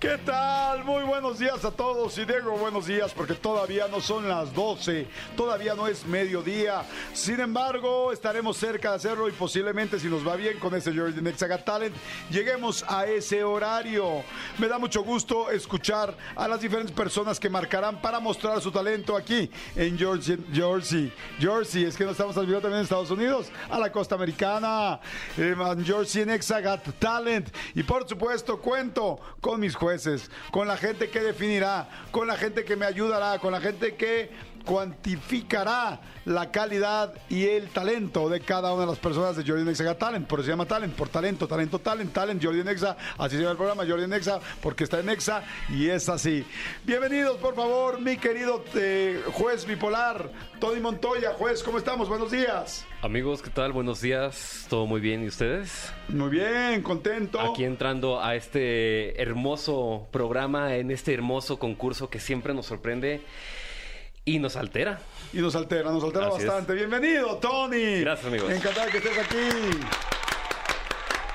¿Qué tal? Muy buenos días a todos y digo buenos días porque todavía no son las 12, todavía no es mediodía. Sin embargo, estaremos cerca de hacerlo y posiblemente si nos va bien con este Jordi Next Got Talent, lleguemos a ese horario. Me da mucho gusto escuchar a las diferentes personas que marcarán para mostrar su talento aquí en Jersey, Jersey. Es que no estamos transmitiendo también en Estados Unidos, a la costa americana, eh, Jersey Next Got Talent. Y por supuesto, cuento con mis jueces, con la gente que definirá, con la gente que me ayudará, con la gente que cuantificará la calidad y el talento de cada una de las personas de Jordi Nexa Talent. Por eso se llama Talent, por talento, talento, talent, talent, Jordi Nexa. Así se llama el programa, Jordi Nexa, porque está en Nexa y es así. Bienvenidos, por favor, mi querido eh, juez bipolar, Tony Montoya. Juez, ¿cómo estamos? Buenos días. Amigos, ¿qué tal? Buenos días. ¿Todo muy bien? ¿Y ustedes? Muy bien, contento. Aquí entrando a este hermoso programa, en este hermoso concurso que siempre nos sorprende y nos altera. Y nos altera, nos altera Así es. bastante. Bienvenido, Tony. Gracias, amigos. Encantado que estés aquí.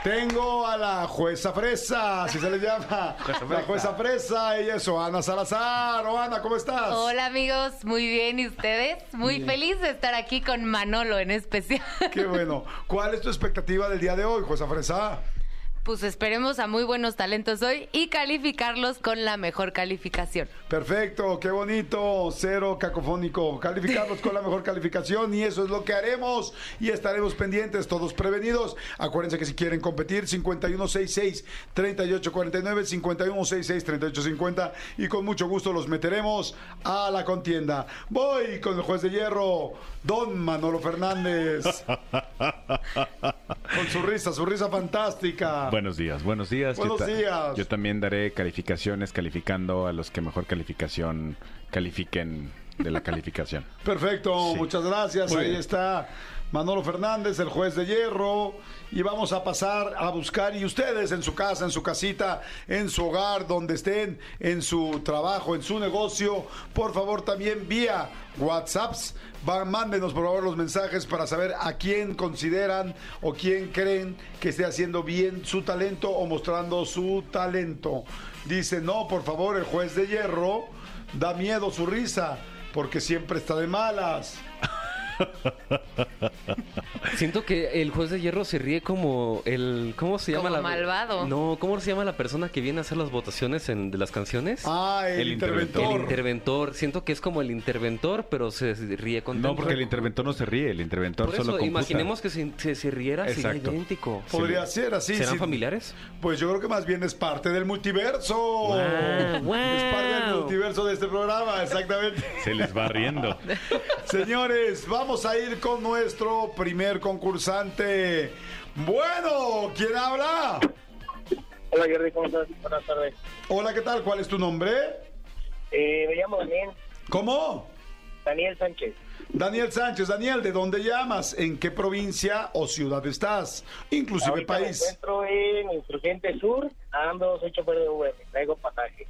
Tengo a la jueza fresa, así se le llama. La jueza fresa, ella es Oana Salazar. Oana, ¿cómo estás? Hola amigos, muy bien, ¿y ustedes? Muy feliz de estar aquí con Manolo en especial. Qué bueno. ¿Cuál es tu expectativa del día de hoy, jueza fresa? Pues esperemos a muy buenos talentos hoy y calificarlos con la mejor calificación. Perfecto, qué bonito, cero cacofónico. Calificarlos con la mejor calificación y eso es lo que haremos y estaremos pendientes, todos prevenidos. Acuérdense que si quieren competir, 5166-3849, 5166-3850 y con mucho gusto los meteremos a la contienda. Voy con el juez de hierro, don Manolo Fernández. con su risa, su risa fantástica. Buenos días, buenos días. Buenos yo, días. yo también daré calificaciones calificando a los que mejor calificación califiquen de la calificación. Perfecto, Sí. muchas gracias. Muy Ahí bien. está Manolo Fernández, el juez de hierro. Y vamos a pasar a buscar, y ustedes en su casa, en su casita, en su hogar, donde estén, en su trabajo, en su negocio, por favor también vía WhatsApps, mándenos por favor los mensajes para saber a quién consideran o quién creen que esté haciendo bien su talento o mostrando su talento. Dice, no, por favor, el juez de hierro da miedo su risa, porque siempre está de malas. Siento que el juez de hierro se ríe como el... ¿Cómo se llama Como la... malvado. No, ¿cómo se llama la persona que viene a hacer las votaciones en- de las canciones? Ah, el, El interventor. el interventor. Siento que es como el interventor, pero se ríe con No, porque el interventor no se ríe, el interventor Por solo computa. imaginemos que si se, se riera, sería idéntico. Podría ser así. ¿Serán sí. familiares? Pues yo creo que más bien es parte del multiverso. Wow, wow. Es parte del multiverso de este programa, exactamente. Se les va riendo. Señores, vamos a ir con nuestro primer concursante. Bueno, ¿quién habla? Hola Jordi, ¿cómo estás? Buenas tardes. Hola, ¿qué tal? ¿Cuál es tu nombre? Eh, me llamo Daniel, ¿Cómo? Daniel Sánchez. Daniel Sánchez. Daniel, ¿de dónde llamas? ¿En qué provincia o ciudad estás? Inclusive Ahorita país. me encuentro en Insurgente Sur, ando, soy chofer de traigo pasaje.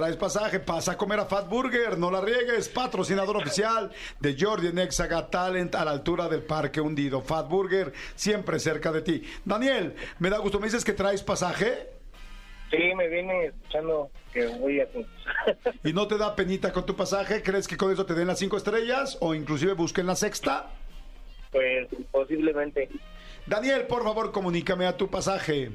Traes pasaje, pasa a comer a Fat Burger, no la riegues, patrocinador oficial de Jordi en Exaga Talent a la altura del Parque Hundido. Fat Burger, siempre cerca de ti. Daniel, me da gusto, me dices que traes pasaje Sí, me viene escuchando que voy a y no te da penita con tu pasaje, ¿crees que con eso te den las cinco estrellas o inclusive busquen la sexta? pues posiblemente. Daniel, por favor, comunícame a tu pasaje.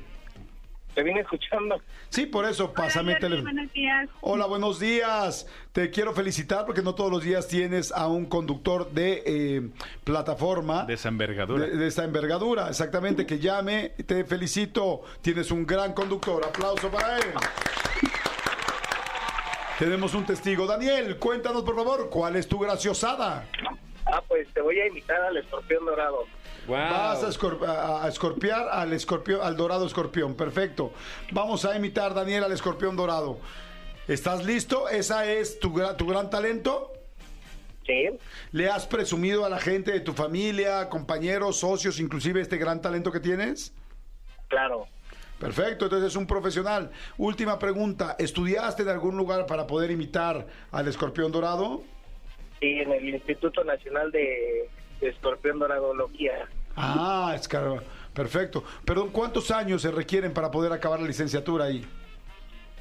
Te vine escuchando. Sí, por eso, pásame el teléfono. Buenos días. Hola, buenos días. Te quiero felicitar porque no todos los días tienes a un conductor de eh, plataforma. De esa envergadura. De, de esta envergadura, exactamente, que llame. Te felicito. Tienes un gran conductor. Aplauso para él. Tenemos un testigo. Daniel, cuéntanos por favor, ¿cuál es tu graciosada? Ah, pues te voy a invitar al escorpión dorado. Vas a, escorp- a- a escorpiar al escorpión, al dorado escorpión. Perfecto. Vamos a imitar, Daniel, al escorpión dorado. ¿Estás listo? ¿Esa es tu, gra- tu gran talento? Sí, ¿Le has presumido a la gente de tu familia, compañeros, socios, inclusive este gran talento que tienes? claro. Perfecto, entonces es un profesional. Última pregunta, ¿estudiaste en algún lugar para poder imitar al escorpión dorado? Sí, en el Instituto Nacional de Escorpión Doradología. Ah, es caro. Perfecto. Perdón, ¿cuántos años se requieren para poder acabar la licenciatura ahí?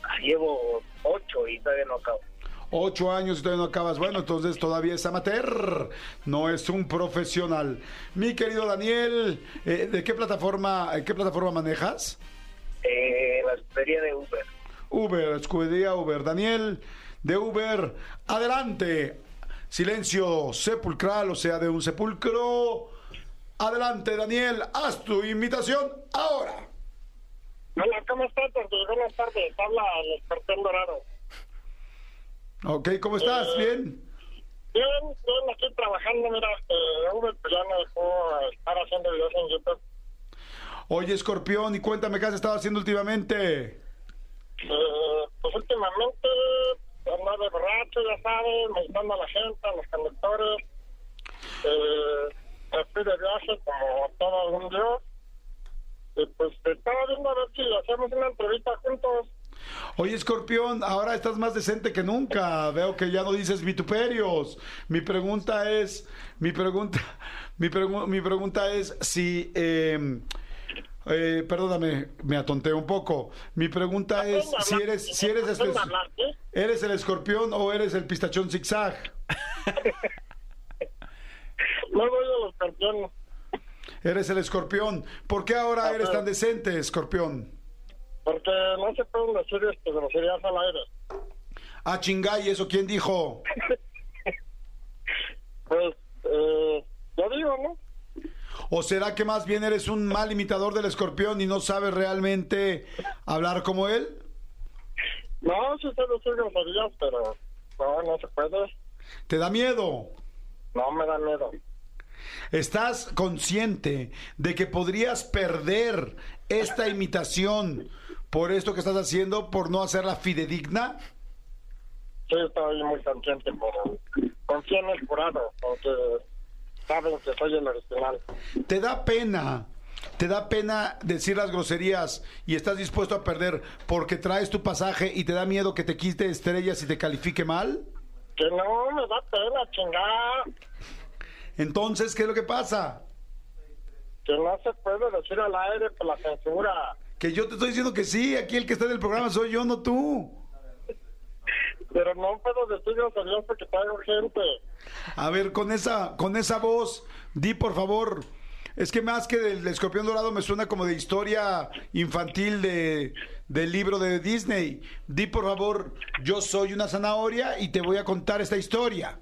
Ah, Llevo ocho y todavía no acabo. Ocho años y todavía no acabas. Bueno, entonces todavía es amateur, no es un profesional. Mi querido Daniel, eh, ¿de qué plataforma, eh, qué plataforma manejas? Eh, la escudería de Uber. Uber, escudería Uber. Daniel, de Uber, adelante. Silencio sepulcral, o sea, de un sepulcro. Adelante, Daniel, haz tu invitación ahora. Hola, ¿cómo estás? Buenas tardes. Habla el escorpión dorado. Ok, ¿cómo estás? ¿Bien? Bien, bien, aquí trabajando. Mira, eh, Uber ya me dejó estar haciendo videos en YouTube. Oye, Escorpión, y cuéntame qué has estado haciendo últimamente. Eh, pues últimamente andaba de borracho, ya sabes, molestando a la gente, a los conductores. Eh, de viaje como todo algún dios. Y pues estaba viendo a ver si hacemos una entrevista juntos. Oye, Escorpión, ahora estás más decente que nunca. Veo que ya no dices vituperios. Mi pregunta es, mi pregunta, mi, pregu- mi pregunta es si, eh, eh, perdóname, me atonté un poco. Mi pregunta es si eres, si eres, ¿sí? eres el Escorpión o eres el pistachón zigzag. No voy a los campeones. Eres el Escorpión. ¿Por qué ahora eres tan decente, Escorpión? Porque no se pueden decir este, groserías al aire. Ah, chingay, ¿eso quién dijo? Pues, eh, yo digo, ¿no? ¿O será que más bien eres un mal imitador del escorpión y no sabes realmente hablar como él? No, sí sé decir groserías, pero no, no se puede. ¿Te da miedo? No me da miedo. ¿Estás consciente de que podrías perder esta imitación por esto que estás haciendo, por no hacerla fidedigna? Sí, estoy muy consciente, pero confío en el jurado, aunque saben que soy el original. ¿Te da pena? ¿Te da pena decir las groserías y estás dispuesto a perder porque traes tu pasaje y te da miedo que te quite estrellas y te califique mal? Que no me da pena, chingada. Entonces, ¿qué es lo que pasa? Que no se puede decir al aire por la censura. Que yo te estoy diciendo que sí, aquí el que está en el programa soy yo, no tú. Pero no puedo decir groserías porque traigo gente. A ver, con esa, con esa voz, di por favor. Es que más que del escorpión dorado me suena como de historia infantil de, del libro de Disney. Di por favor, yo soy una zanahoria y te voy a contar esta historia.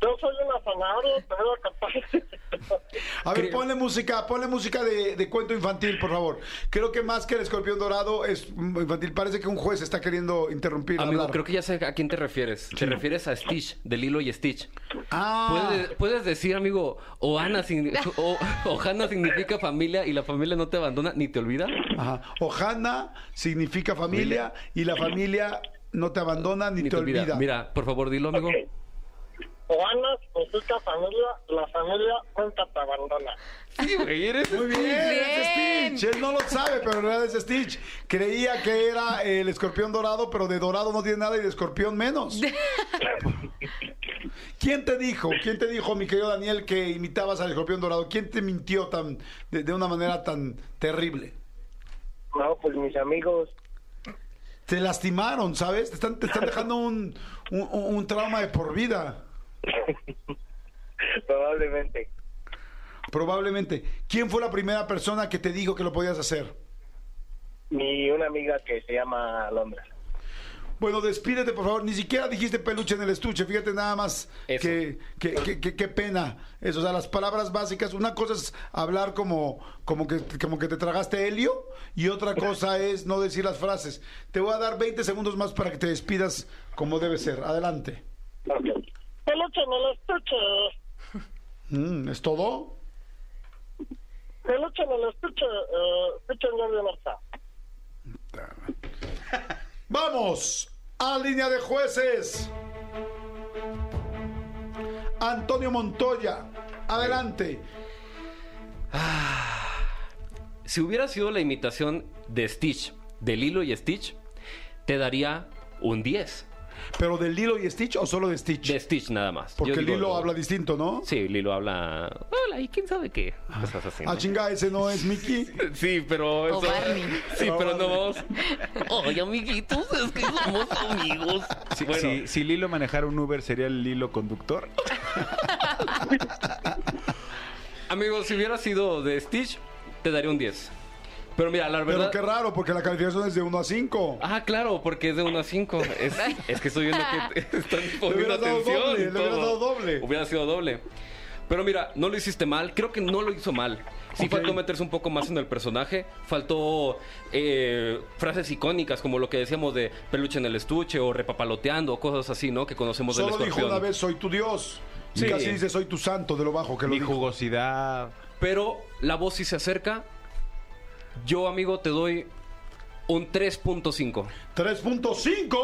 Yo soy una zanahoria, te voy a ver, ponle música, ponle música de, de cuento infantil, por favor. Creo que más que el escorpión dorado es infantil. Parece que un juez está queriendo interrumpir. Amigo, hablar. creo que ya sé a quién te refieres. Te refieres a Stitch, de Lilo y Stitch. Ah, Puedes, puedes decir, amigo, Ohana, o, Ohana significa familia y la familia no te abandona ni te olvida. Ajá. Ojana significa familia y la familia no te abandona ni, te, olvida. Mira, por favor, dilo, amigo. Ok. Juana significa familia, la familia nunca te abandona. Sí, güey, eres Muy bien, es bien. Stitch. Él no lo sabe, pero en realidad es Stitch. Creía que era el escorpión dorado, pero de dorado no tiene nada y de escorpión menos. ¿Quién te dijo? ¿Quién te dijo, mi querido Daniel, que imitabas al escorpión dorado? ¿Quién te mintió tan de, de una manera tan terrible? No, pues mis amigos. Te lastimaron, ¿sabes? Te están, te están dejando un, un- un trauma de por vida. Probablemente. Probablemente. ¿Quién fue la primera persona que te dijo que lo podías hacer? Mi una amiga que se llama Alondra. Bueno, despídete, por favor. Ni siquiera dijiste peluche en el estuche. Fíjate nada más que, que, que- que- qué pena. Eso, o sea, las palabras básicas. Una cosa es hablar como, como, que, como que te tragaste helio y otra cosa es no decir las frases. Te voy a dar 20 segundos más para que te despidas como debe ser. Adelante. Peluche en el estuche. Mm, ¿Es todo? Peluche en el estuche. Eh, estuche en la mesa. Vamos a línea de jueces. Antonio Montoya, adelante. Si hubiera sido la imitación de Stitch, de Lilo y Stitch, te daría un 10. ¿Pero de Lilo y Stitch o solo de Stitch? De Stitch nada más. Porque Yo digo Lilo lo- habla distinto, ¿no? Sí, Lilo habla. Hola, ¿y quién sabe qué? Cosas así. ¿no? Ah, chinga, ese no es Mickey. Sí, pero. O eso- Barney. Sí, O pero no vamos. Oye, amiguitos, es que somos amigos. Si, Bueno, si- si Lilo manejara un Uber, ¿sería el Lilo conductor? amigos, si hubiera sido de Stitch, te daría un 10. Pero mira, la Pero verdad. qué raro, porque la calificación es de 1 a 5. Ah, claro, porque es de 1 a 5. Es, es que estoy viendo que están poniendo atención. doble, y le hubieras todo. dado doble. Hubiera sido doble. Pero mira, no lo hiciste mal. Creo que no lo hizo mal. Sí faltó meterse un poco más en el personaje. Faltó eh, frases icónicas como lo que decíamos de peluche en el estuche o repapaloteando o cosas así, ¿no? Que conocemos del Solo dijo escorpión. una vez, soy tu Dios. Y Sí. casi dice, soy tu santo, de lo bajo que lo Mi dijo. jugosidad. Pero la voz sí se acerca. Yo, amigo, te doy un 3.5. 3.5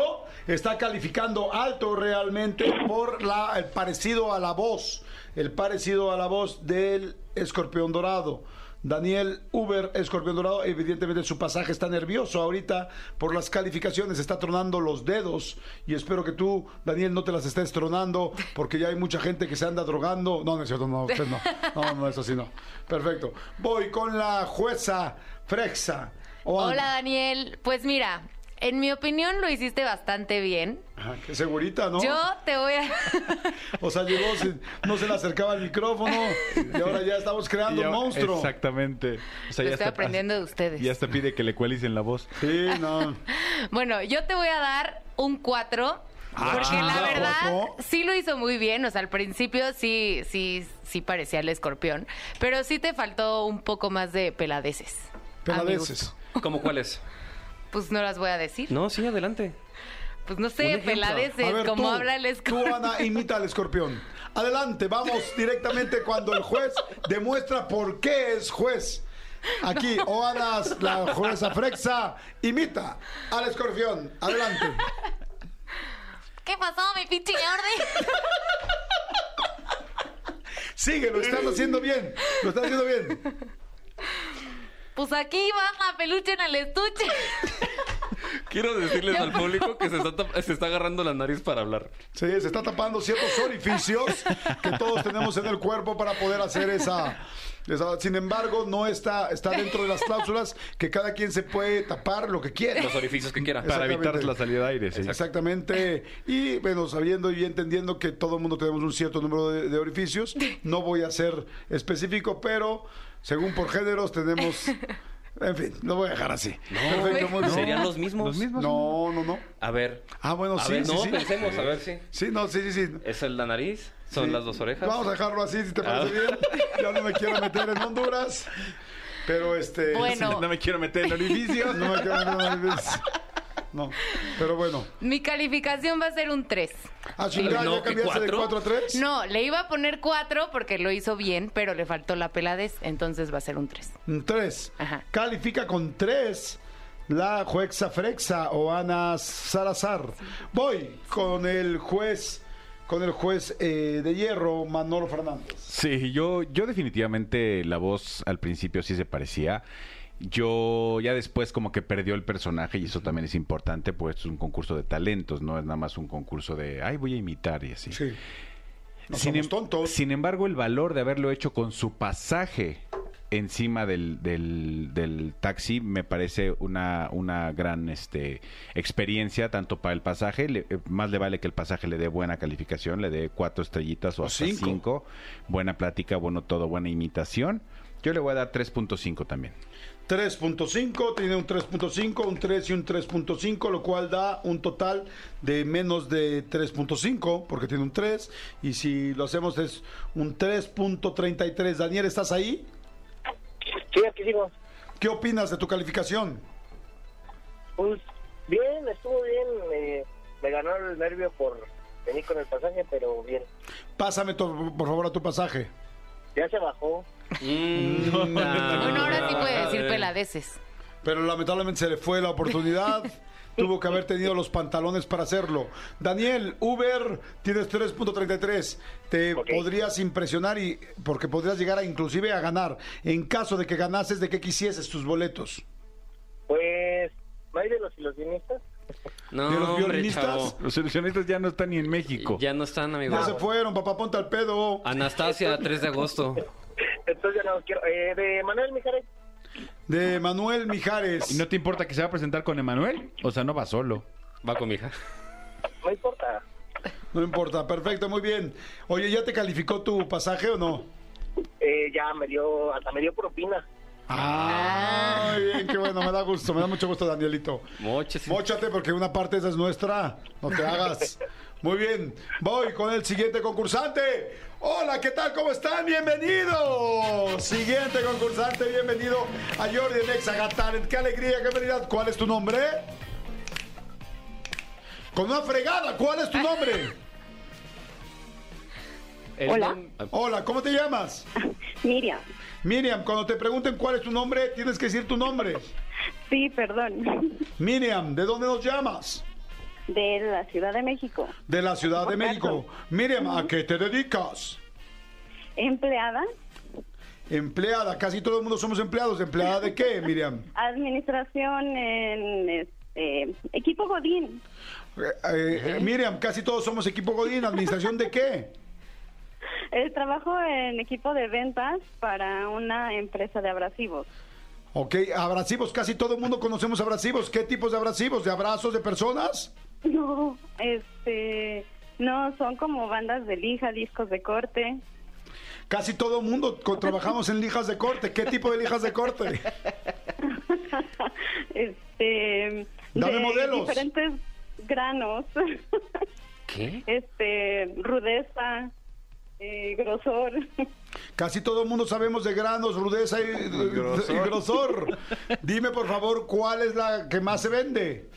está calificando alto realmente por la, el parecido a la voz, el parecido a la voz del escorpión dorado. Daniel Uber, escorpión dorado, evidentemente su pasaje está nervioso ahorita por las calificaciones, está tronando los dedos y espero que tú, Daniel, no te las estés tronando porque ya hay mucha gente que se anda drogando. No, no es cierto, no, usted no. No, no es así, no. Perfecto. Voy con la jueza Frexa. Hola Daniel, pues mira, en mi opinión lo hiciste bastante bien. Ajá, qué segurita, ¿no? Yo te voy a... O sea, llegó, no se le acercaba el micrófono y ahora ya estamos creando Ya- un monstruo. Exactamente. O sea, Lo ya estoy hasta- aprendiendo de ustedes. Y hasta pide que le cuelicen la voz. Sí, no. Bueno, yo te voy a dar un 4. Ah, Porque la verdad sí lo hizo muy bien, o sea, al principio sí, sí, sí parecía el escorpión, pero sí te faltó un poco más de peladeces. Peladeces. ¿Cómo cuál es? Pues no las voy a decir. No, sí, adelante. Pues no sé, peladeces, ver, como tú, habla el tú, escorpión. Ana, imita al escorpión. Adelante, vamos directamente cuando el juez demuestra por qué es juez. Aquí, Oana, la jueza Frexa, imita al escorpión. Adelante. ¿Qué pasó, mi pinche Jordi? Sigue, lo estás haciendo bien. Lo estás haciendo bien. Pues aquí va la peluche en el estuche. Quiero decirles al público que se está, se está agarrando la nariz para hablar. Sí, se está tapando ciertos orificios que todos tenemos en el cuerpo para poder hacer esa, esa- Sin embargo, no está, está dentro de las cláusulas que cada quien se puede tapar lo que quiera. Los orificios que quiera. Para evitar la salida de aire, sí. Exactamente. Y bueno, sabiendo y entendiendo que todo el mundo tenemos un cierto número de, de orificios, no voy a ser específico, pero según por géneros tenemos... En fin, lo voy a dejar así. Perfecto, muy bien. ¿Serían los mismos? Los mismos. No, no, no. A ver. Ah, bueno, A sí, ver, sí, no, sí. pensemos, a ver si. Sí, no, sí, sí, sí. ¿Es el la nariz? ¿Son Sí. las dos orejas? Vamos a dejarlo así, si te parece Ah. bien. Ya no me quiero meter en Honduras. Pero este. Bueno. No me quiero meter en orificios. No me quiero meter en Honduras. No. Pero bueno. Mi calificación va a ser un 3. Ah, chingada, No, ¿ya ¿qué, cambiaste de cuatro? 4 a 3? No, le iba a poner 4 porque lo hizo bien, pero le faltó la peladez, entonces va a ser un 3. Un 3. Ajá. Califica con 3 la jueza Frexa o Ana Salazar. Voy con el juez. Con el juez eh, de hierro, Manolo Fernández. Sí, yo, yo definitivamente la voz al principio sí se parecía. Yo ya después como que perdió el personaje y eso también es importante, pues es un concurso de talentos, no es nada más un concurso de, ay, voy a imitar y así. Sí. No sin, somos em- tontos. sin embargo, el valor de haberlo hecho con su pasaje encima del, del, del taxi me parece una, una gran este, experiencia, tanto para el pasaje, le- eh, más le vale que el pasaje le dé buena calificación, le dé cuatro estrellitas o, O hasta cinco. cinco. buena plática, bueno todo, buena imitación. Yo le voy a dar 3.5 también. 3.5, tiene un 3.5, un 3 y un 3.5, lo cual da un total de menos de 3.5, porque tiene un 3, y si lo hacemos es un 3.33. Daniel, ¿estás ahí? Sí, aquí sigo. ¿Qué opinas de tu calificación? Pues bien, estuvo bien. Me, me ganó el nervio por venir con el pasaje, pero bien. Pásame to- por favor a tu pasaje. Ya se bajó. Mm, Bueno, ahora sí puede decir peladeces. Pero lamentablemente se le fue la oportunidad. Tuvo que haber tenido los pantalones para hacerlo. Daniel, Uber, tienes 3.33. Te Ok. podrías impresionar y porque podrías llegar a inclusive a ganar. En caso de que ganases, ¿de qué quisieses tus boletos? Pues, ¿no hay de los ilusionistas? No, ¿De los hombre, violinistas? chavo. Los ilusionistas ya no están ni en México. Ya no están, amigo. Ya se fueron, papá, ponte al pedo. Anastasia, 3 de agosto. Entonces ya no quiero. Eh, de Manuel Mijares. De Manuel Mijares. ¿Y no te importa que se va a presentar con Emanuel? O sea, no va solo. Va con mi hija. No importa. No importa, perfecto, muy bien. Oye, ¿ya te calificó tu pasaje o no? Eh, ya me dio, hasta me dio propina. Ah, bien, qué bueno, me da gusto, me da mucho gusto, Danielito. Moches. Móchate porque una parte esa es nuestra, no te hagas. Muy bien, voy con el siguiente concursante. Hola, ¿qué tal? ¿Cómo están? Bienvenido. Siguiente concursante, bienvenido a Jordi en Exagatán. Qué alegría, qué felicidad. ¿Cuál es tu nombre? Con una fregada, ¿cuál es tu nombre? El Hola. nom- Hola, ¿cómo te llamas? Miriam. Miriam, cuando te pregunten cuál es tu nombre, tienes que decir tu nombre. Sí, perdón. Miriam, ¿de dónde nos llamas? De la Ciudad de México. De la Ciudad de. México. Miriam, ¿a qué te dedicas? Empleada, Empleada, casi todo el mundo somos empleados. ¿Empleada de qué, Miriam? administración en este, equipo Godín. Eh, eh, Miriam, casi todos somos equipo Godín. ¿Administración de qué? Eh, trabajo en equipo de ventas para una empresa de abrasivos. Ok, abrasivos, casi todo el mundo conocemos abrasivos. ¿Qué tipos de abrasivos? ¿De abrazos de personas? No, este, no, son como bandas de lija, discos de corte. Casi todo el mundo trabajamos en lijas de corte. ¿Qué tipo de lijas de corte? este, Dame de modelos. diferentes granos. ¿Qué? este, rudeza, eh, grosor. Casi todo el mundo sabemos de granos, rudeza y, y grosor. Dime, por favor, ¿cuál es la que más se vende?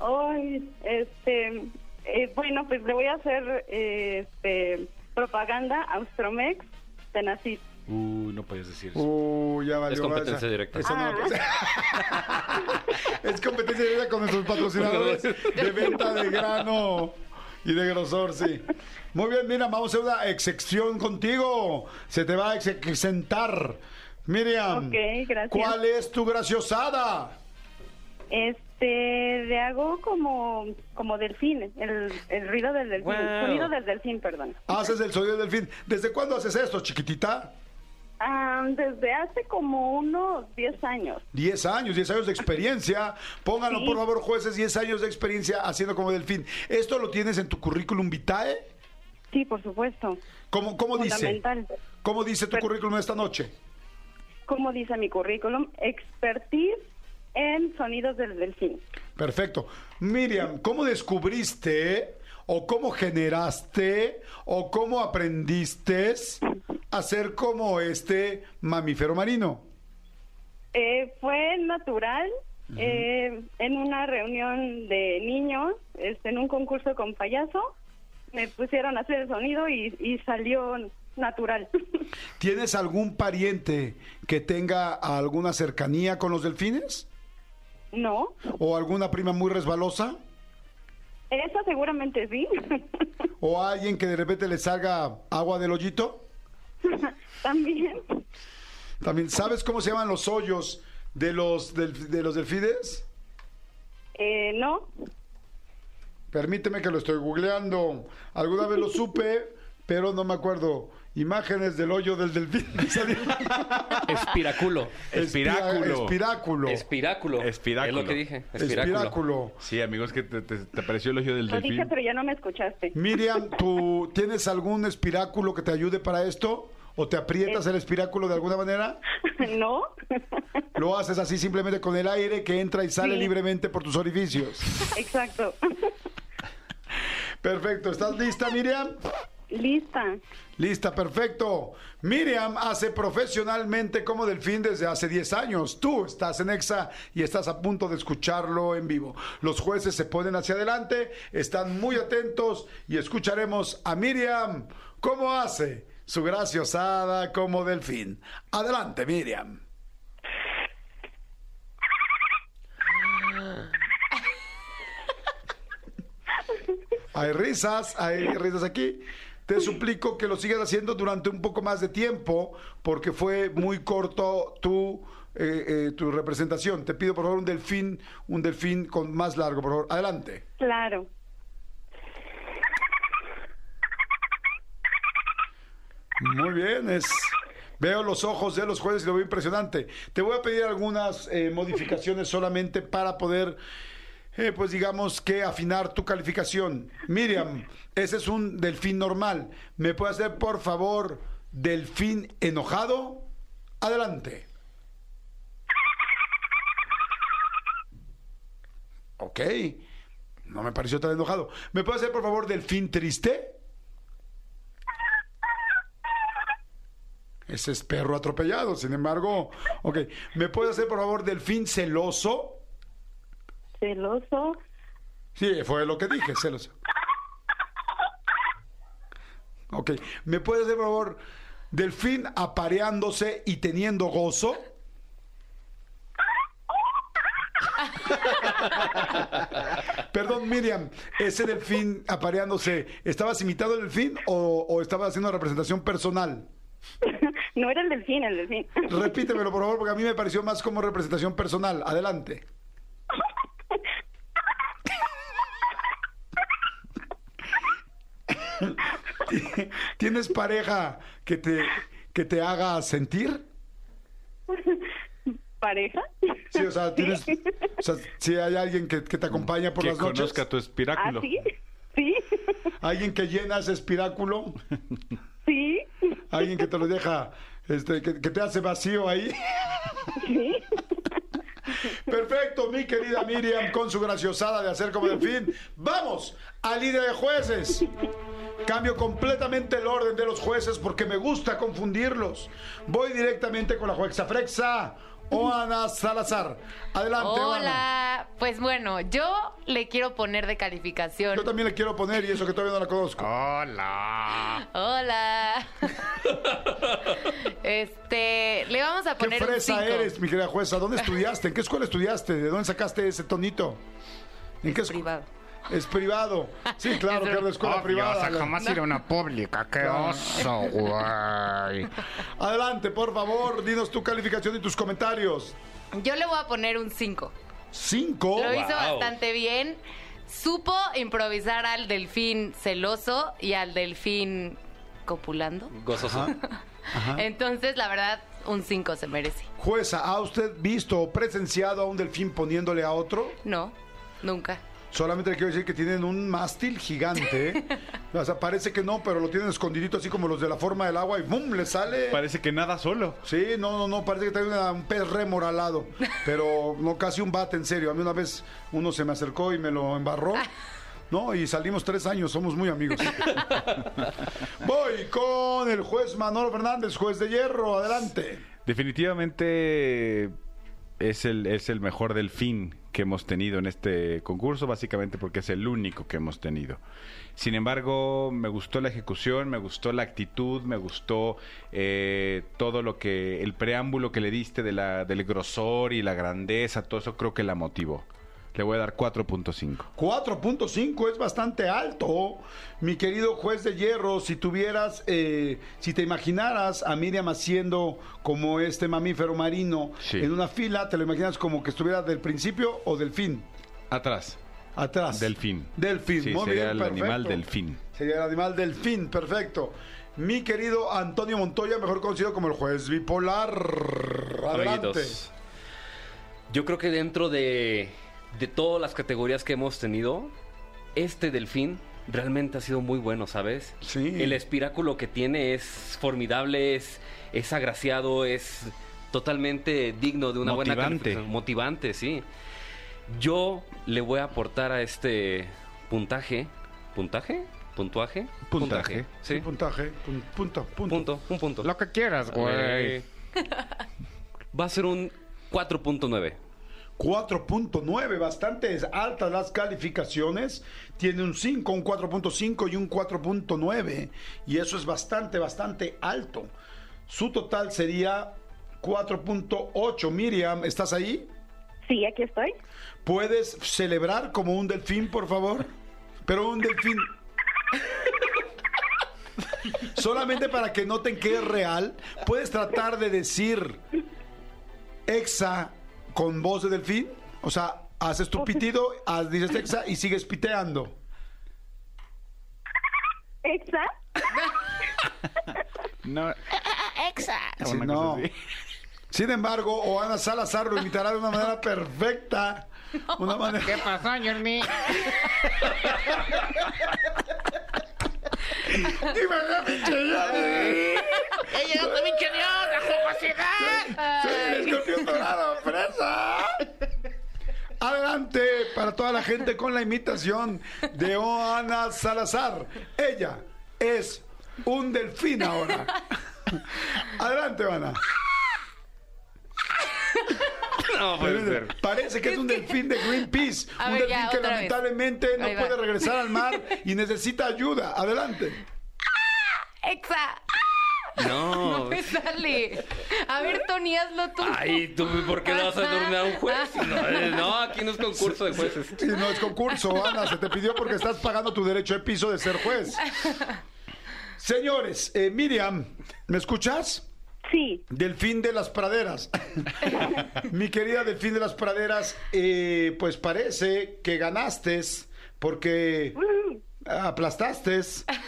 Ay, este, eh, bueno, pues le voy a hacer eh, este, propaganda a Austromex de Nacit. Uy, no podías decir eso. Uh, ya valió. Es competencia esa- directa. esa no- Ah. es competencia directa con nuestros patrocinadores de venta de grano y de grosor, sí. Muy bien, mira, vamos a hacer una excepción contigo. Se te va a ex- exentar. Miriam, gracias. ¿cuál es tu graciosada? Este, le hago como, como delfín, el, el ruido del delfín, Wow. sonido del delfín, perdón. Haces el sonido del fin. ¿Desde cuándo haces esto, chiquitita? Ah, desde hace como unos 10 años. 10 años, 10 años de experiencia. Pónganlo, Sí. por favor, jueces, 10 años de experiencia haciendo como delfín. ¿Esto lo tienes en tu currículum vitae? Sí, por supuesto. ¿Cómo, cómo dice? Fundamental. ¿Cómo dice tu currículum esta noche? Como dice mi currículum, expertise en sonidos del delfín. Perfecto. Miriam, ¿cómo descubriste o cómo generaste o cómo aprendiste a ser como este mamífero marino? Eh, fue natural eh, en una reunión de niños, este, en un concurso con payaso, me pusieron a hacer el sonido y, y salió natural. ¿Tienes algún pariente que tenga alguna cercanía con los delfines? No, ¿O alguna prima muy resbalosa? esa seguramente sí. ¿O alguien que de repente le salga agua del hoyito? También. También, ¿sabes cómo se llaman los hoyos de los, del- de los delfines? Eh, no, Permíteme que lo estoy googleando. Alguna vez lo supe, pero no me acuerdo. Imágenes del hoyo del delfín. Espiráculo. Espiráculo. Espiráculo. Espiráculo. Espiráculo. Es lo que dije. Espiráculo. Espiráculo. Sí, amigos, que te, te, te pareció el ojo del lo dije, delfín. pero ya no me escuchaste. Miriam, ¿tú tienes algún espiráculo que te ayude para esto? ¿O te aprietas el espiráculo de alguna manera? no, Lo haces así simplemente con el aire que entra y sale Sí. libremente por tus orificios. exacto. Perfecto. ¿Estás lista, Miriam? Lista. Lista, perfecto. Miriam hace profesionalmente como delfín desde hace 10 años. Tú estás en EXA y estás a punto de escucharlo en vivo. Los jueces se ponen hacia adelante, están muy atentos y escucharemos a Miriam cómo hace su graciosada como delfín. Adelante, Miriam. Hay risas, hay risas aquí. Te suplico que lo sigas haciendo durante un poco más de tiempo, porque fue muy corto tu eh, eh, tu representación. Te pido por favor un delfín, un delfín con más largo, por favor. Adelante. Claro. Muy bien, es. Veo los ojos de los jueces y lo veo impresionante. Te voy a pedir algunas eh, modificaciones solamente para poder, eh, pues digamos que afinar tu calificación. Miriam, ese es un delfín normal. ¿Me puede hacer, por favor, delfín enojado? Adelante. Ok. No me pareció tan enojado. ¿Me puede hacer, por favor, delfín triste? Ese es perro atropellado, sin embargo. Ok. ¿Me puede hacer, por favor, delfín celoso? Celoso. Sí, fue lo que dije, celoso. Ok. ¿Me puede hacer, por favor, delfín apareándose y teniendo gozo? Perdón, Miriam, ese delfín apareándose, ¿estabas imitando el delfín o, o estabas haciendo una representación personal? No era el delfín, el delfín. Repítemelo, por favor, porque a mí me pareció más como representación personal. Adelante. ¿Tienes pareja que te, que te haga sentir? ¿Pareja? Sí, o sea, tienes, o sea, si hay alguien que, que te acompaña por que las noches, conozca tu ¿Ah, espiráculo. sí? Sí. alguien que llena ese espiráculo, Sí. alguien que te lo deja, este, que, que te hace vacío ahí. Sí. Perfecto, mi querida Miriam, con su graciosada de hacer como delfín. Vamos al líder de jueces. Cambio completamente el orden de los jueces porque me gusta confundirlos. Voy directamente con la jueza Frexa, Oana Salazar. Adelante, Oana. Hola. Pues bueno, yo le quiero poner de calificación. Yo también le quiero poner y eso que todavía no la conozco. Hola. Hola. este, le vamos a ¿Qué poner un fresa 5. eres, mi querida jueza? ¿Dónde estudiaste? ¿En qué escuela estudiaste? ¿De dónde sacaste ese tonito? ¿En qué escu- Privado. Es privado. Sí, claro, que es de escuela privada. Jamás ir a una pública. ¡Qué oso, güey! Adelante, por favor, dinos tu calificación y tus comentarios. Yo le voy a poner un 5. Cinco. Lo hizo Wow. bastante bien. Supo improvisar al delfín celoso y al delfín copulando. Gozoso. Entonces, la verdad, un 5 se merece. Jueza, ¿ha usted visto o presenciado a un delfín poniéndole a otro? No, nunca. Solamente le quiero decir que tienen un mástil gigante. ¿eh? O sea, parece que no, pero lo tienen escondidito así como los de la forma del agua y ¡bum! le sale. Parece que nada solo. Sí, no, no, no, parece que trae una- un pez rémora al lado. Pero no, casi un bate, en serio. A mí una vez uno se me acercó y me lo embarró. No, y salimos tres años, somos muy amigos. Voy con el juez Manolo Fernández, juez de hierro, adelante. Definitivamente es el, es el mejor delfín que hemos tenido en este concurso, básicamente porque es el único que hemos tenido. Sin embargo, me gustó la ejecución, me gustó la actitud, me gustó eh, todo lo que, el preámbulo que le diste de la, del grosor y la grandeza, todo eso creo que la motivó. Le voy a dar 4.5. 4.5 es bastante alto. Mi querido juez de hierro, si tuvieras, eh, si te imaginaras a Miriam haciendo como este mamífero marino Sí. en una fila, ¿te lo imaginas como que estuviera del principio o del fin? Atrás. Atrás. Delfín. Delfín. Sí, Muy sería bien, el perfecto. animal delfín. Sería el animal delfín, perfecto. Mi querido Antonio Montoya, mejor conocido como el juez bipolar. Adelante. Amiguitos, Yo creo que dentro de, de todas las categorías que hemos tenido, este delfín realmente ha sido muy bueno, ¿sabes? Sí. El espiráculo que tiene es formidable, es, es agraciado, es totalmente digno de una buena Motivante. calificación. Motivante, sí. Yo le voy a aportar a este puntaje. ¿Puntaje? ¿Puntuaje? Puntaje. Sí. Puntaje, pun- punto, punto. Punto, un punto. Lo que quieras, güey. Eh, va a ser un 4.9. 4.9, bastante altas las calificaciones. Tiene un 5, un 4.5 y un 4.9. Y eso es bastante, bastante alto. Su total sería 4.8. Miriam, ¿estás ahí? Sí, aquí estoy. ¿Puedes celebrar como un delfín, por favor? Pero un delfín... Solamente para que noten que es real, puedes tratar de decir Exa con voz de delfín? O sea, haces tu pitido, haz- dices Exa y sigues piteando. ¿Exa? No. Sí, Una no. cosa así. Sin embargo, Oana Salazar lo imitará de una manera perfecta. Una manera. ¿Qué pasó, Jordi? Dime, pinche. ¡Ella llegó tu pinche Dios! ¡La jugosidad! Soy el escorpión dorado, fresa. Adelante para toda la gente con la imitación de Oana Salazar. Ella es un delfín ahora. Adelante, Oana. No puede ser. Parece que es un delfín de Greenpeace. A un ver, delfín ya, que otra vez. lamentablemente no Ahí va. puede regresar al mar y necesita ayuda. Adelante. ¡Exa! No. No me sale. A ver, Tony, hazlo tú. Ay, ¿tú por qué lo vas a dormir a un juez? No, eh, no, aquí no es concurso de jueces. Sí, no es concurso, Ana, se te pidió porque estás pagando tu derecho de piso de ser juez. Señores, eh, Miriam, ¿me escuchas? Sí. Delfín de las praderas. Mi querida Delfín de las praderas, eh, pues parece que ganaste porque aplastaste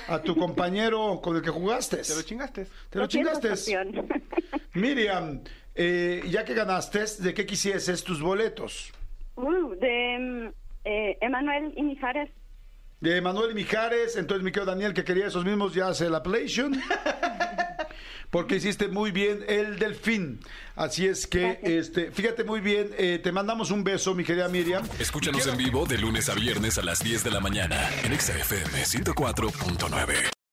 a tu compañero con el que jugaste. Te lo chingaste. Te lo chingaste. Miriam, eh, ya que ganaste, ¿de qué quisieses tus boletos? Uh, de mm, eh, Emanuel y Mijares. De Manuel y Mijares, entonces mi querido Daniel, que quería esos mismos, ya hace la PlayStation. Porque hiciste muy bien el delfín. Así es que, este, fíjate muy bien, eh, te mandamos un beso, mi querida Miriam. Escúchanos en vivo de lunes a viernes a las 10 de la mañana en Exa FM 104.9.